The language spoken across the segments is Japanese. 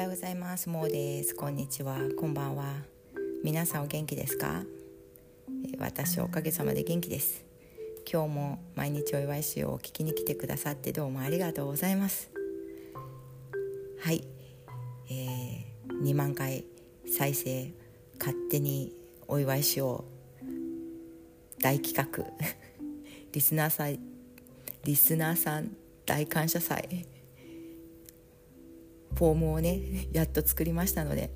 はようございます。もうです。こんにちは。こんばんは。皆さんお元気ですか？私おかげさまで元気です。今日も毎日お祝いしようを聞きに来てくださってどうもありがとうございます。はい、えー、2万回再生勝手にお祝いしよう。大企画。リスナーさんリスナーさん大感謝祭。フォームをねやっと作りましたので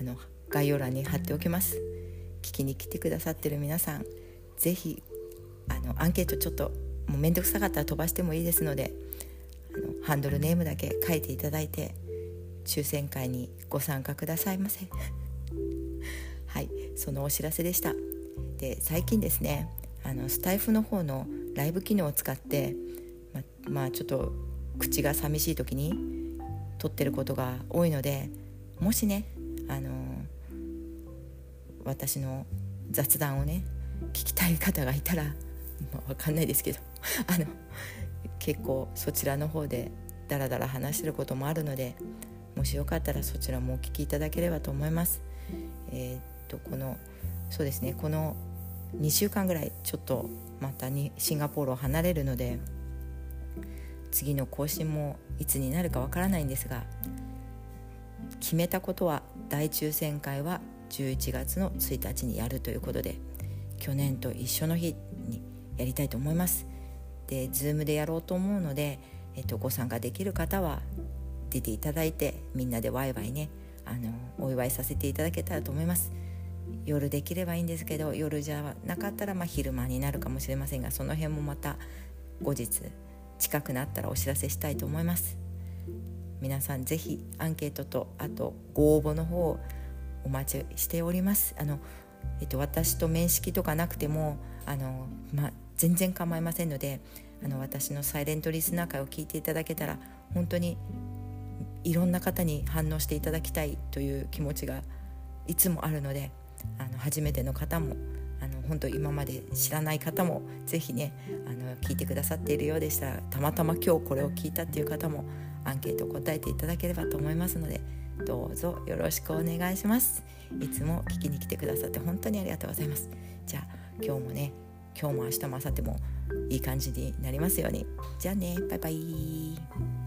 あの概要欄に貼っておきます。聞きに来てくださってる皆さん是非あのアンケートちょっともう面倒くさかったら飛ばしてもいいですのであのハンドルネームだけ書いていただいて抽選会にご参加くださいませ。はいそのお知らせでした。で最近ですねあのスタイフの方のライブ機能を使ってままあちょっと口が寂しい時に撮ってることが多いのでもしねあの私の雑談をね聞きたい方がいたら、まあ、分かんないですけど あの結構そちらの方でダラダラ話してることもあるのでもしよかったらそちらもお聞きいただければと思います。えー、っとこのそうですねこの2週間ぐらいちょっとまたにシンガポールを離れるので次の更新もいつになるかわからないんですが決めたことは大抽選会は11月の1日にやるということで去年と一緒の日にやりたいと思います。で Zoom でやろうと思うので、えっと、ご参加できる方は出ていただいてみんなでワイワイねあのお祝いさせていただけたらと思います。夜できればいいんですけど夜じゃなかったらまあ昼間になるかもしれませんがその辺もまた後日近くなったらお知らせしたいと思います。皆さんぜひアンケートとあとご応募の方お待ちしております。あの、えっと、私と面識とかなくてもあの、ま、全然構いませんのであの私のサイレントリスナー会を聞いていただけたら本当にいろんな方に反応していただきたいという気持ちがいつもあるのであの初めての方もあの本当今まで知らない方もぜひねあの聞いてくださっているようでしたらたまたま今日これを聞いたっていう方もアンケートを答えていただければと思いますのでどうぞよろしくお願いします。いつも聞きに来てくださって本当にありがとうございます。じゃあ今日もね今日も明日も明後日もいい感じになりますように。じゃあねバイバイ。